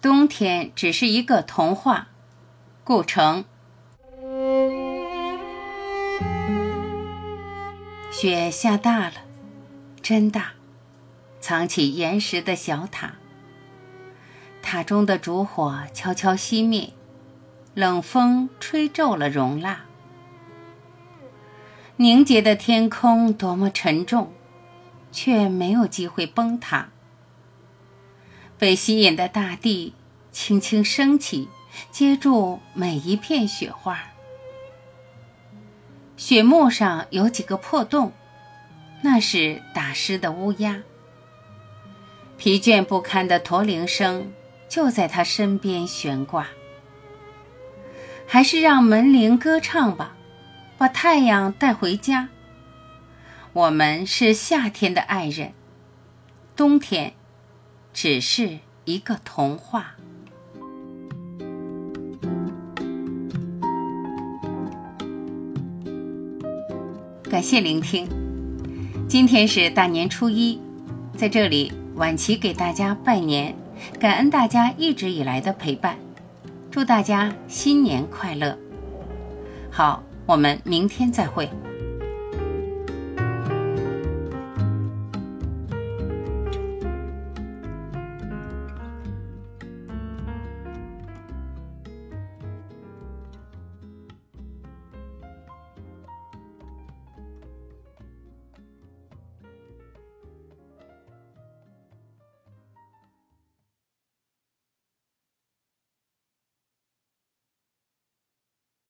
冬天只是一个童话。顾城。雪下大了，真大，藏起岩石的小塔。塔中的烛火悄悄熄灭，冷风吹皱了熔蜡。凝结的天空多么沉重，却没有机会崩塌。被吸引的大地轻轻升起，接住每一片雪花。雪幕上有几个破洞，那是打湿的乌鸦。疲倦不堪的驼铃声就在他身边悬挂。还是让门铃歌唱吧，把太阳带回家。我们是夏天的爱人，冬天。只是一个童话。感谢聆听，今天是大年初一，在这里晚琪给大家拜年，感恩大家一直以来的陪伴，祝大家新年快乐。好，我们明天再会。